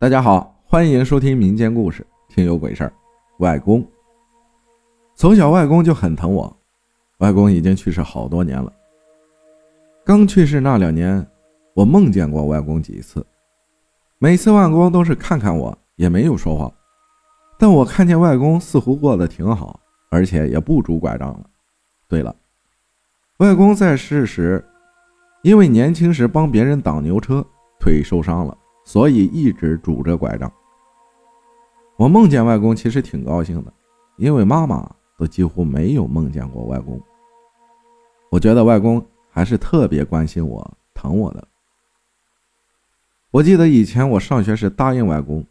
大家好，欢迎收听民间故事，听有鬼事儿。外公从小，外公就很疼我。外公已经去世好多年了。刚去世那两年，我梦见过外公几次，每次外公都是看看我，也没有说话。但我看见外公似乎过得挺好，而且也不拄拐杖了。对了，外公在世时，因为年轻时帮别人挡牛车，腿受伤了。所以一直拄着拐杖。我梦见外公，其实挺高兴的，因为妈妈都几乎没有梦见过外公。我觉得外公还是特别关心我、疼我的。我记得以前我上学时答应外公，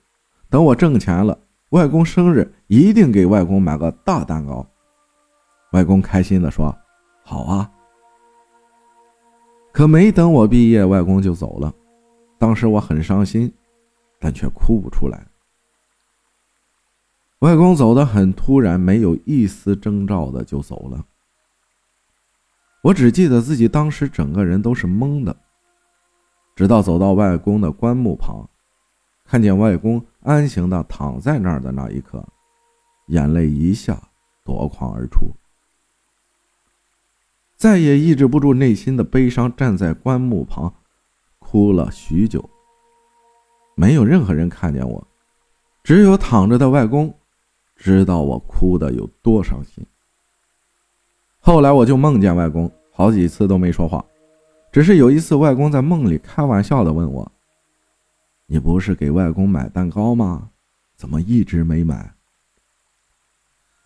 等我挣钱了，外公生日一定给外公买个大蛋糕。外公开心地说：“好啊。”可没等我毕业，外公就走了。当时我很伤心，但却哭不出来。外公走得很突然，没有一丝征兆的就走了。我只记得自己当时整个人都是懵的，直到走到外公的棺木旁，看见外公安详的躺在那儿的那一刻，眼泪一下夺眶而出，再也抑制不住内心的悲伤，站在棺木旁。哭了许久，没有任何人看见我，只有躺着的外公知道我哭的有多伤心。后来我就梦见外公，好几次都没说话，只是有一次外公在梦里开玩笑的问我：“你不是给外公买蛋糕吗？怎么一直没买？”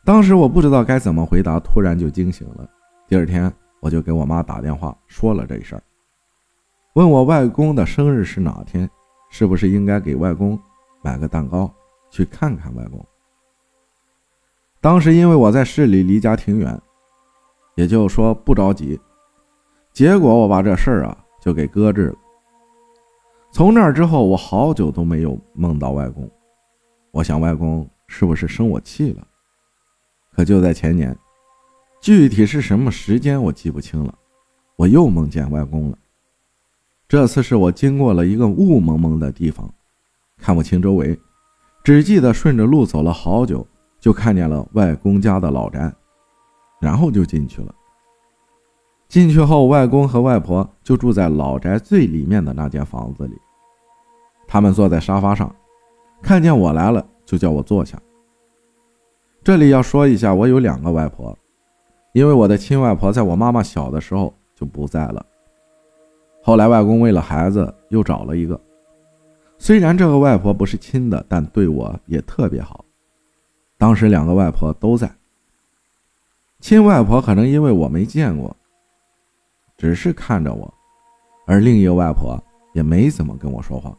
当时我不知道该怎么回答，突然就惊醒了。第二天我就给我妈打电话说了这事儿。问我外公的生日是哪天，是不是应该给外公买个蛋糕去看看外公？当时因为我在市里，离家挺远，也就说不着急。结果我把这事儿啊就给搁置了。从那之后，我好久都没有梦到外公。我想外公是不是生我气了？可就在前年，具体是什么时间我记不清了，我又梦见外公了。这次是我经过了一个雾蒙蒙的地方，看不清周围，只记得顺着路走了好久，就看见了外公家的老宅，然后就进去了。进去后，外公和外婆就住在老宅最里面的那间房子里。他们坐在沙发上，看见我来了，就叫我坐下。这里要说一下，我有两个外婆，因为我的亲外婆在我妈妈小的时候就不在了。后来，外公为了孩子又找了一个。虽然这个外婆不是亲的，但对我也特别好。当时两个外婆都在。亲外婆可能因为我没见过，只是看着我，而另一个外婆也没怎么跟我说话。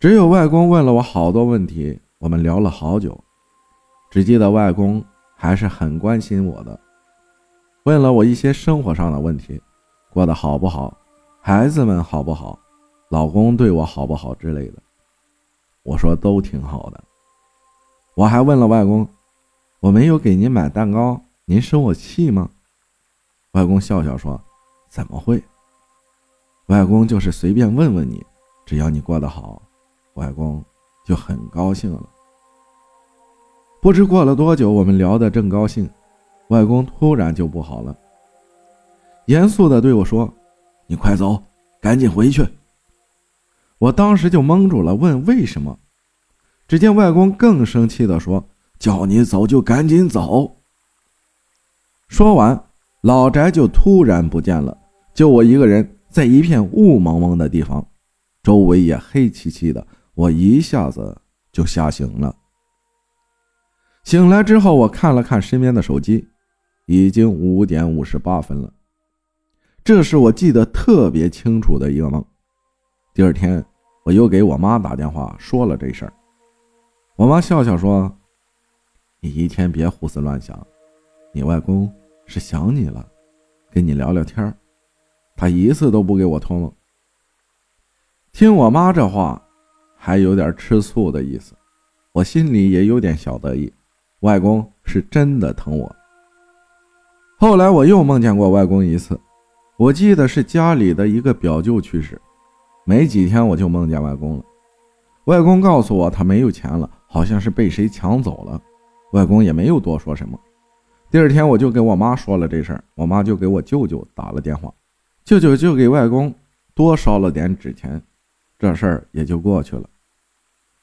只有外公问了我好多问题，我们聊了好久。只记得外公还是很关心我的，问了我一些生活上的问题。过得好不好？孩子们好不好？老公对我好不好之类的？我说都挺好的。我还问了外公：“我没有给您买蛋糕，您生我气吗？”外公笑笑说：“怎么会？外公就是随便问问你，只要你过得好，外公就很高兴了。”不知过了多久，我们聊得正高兴，外公突然就不好了。严肃地对我说：“你快走，赶紧回去。”我当时就懵住了，问为什么。只见外公更生气地说：“叫你走就赶紧走。”说完，老宅就突然不见了，就我一个人在一片雾蒙蒙的地方，周围也黑漆漆的。我一下子就吓醒了。醒来之后，我看了看身边的手机，已经五点五十八分了。这是我记得特别清楚的一个梦。第二天，我又给我妈打电话说了这事儿。我妈笑笑说：“你一天别胡思乱想，你外公是想你了，跟你聊聊天他一次都不给我托梦。”听我妈这话，还有点吃醋的意思，我心里也有点小得意。外公是真的疼我。后来我又梦见过外公一次。我记得是家里的一个表舅去世，没几天我就梦见外公了。外公告诉我他没有钱了，好像是被谁抢走了。外公也没有多说什么。第二天我就跟我妈说了这事儿，我妈就给我舅舅打了电话，舅舅就给外公多烧了点纸钱，这事儿也就过去了。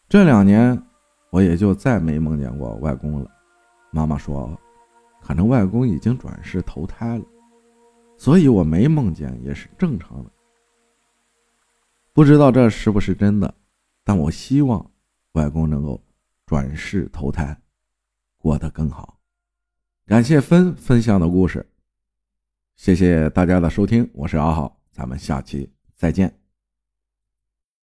这两年我也就再没梦见过外公了。妈妈说，可能外公已经转世投胎了，所以我没梦见也是正常的。不知道这是不是真的，但我希望外公能够转世投胎，过得更好。感谢分分享的故事，谢谢大家的收听，我是阿浩，咱们下期再见。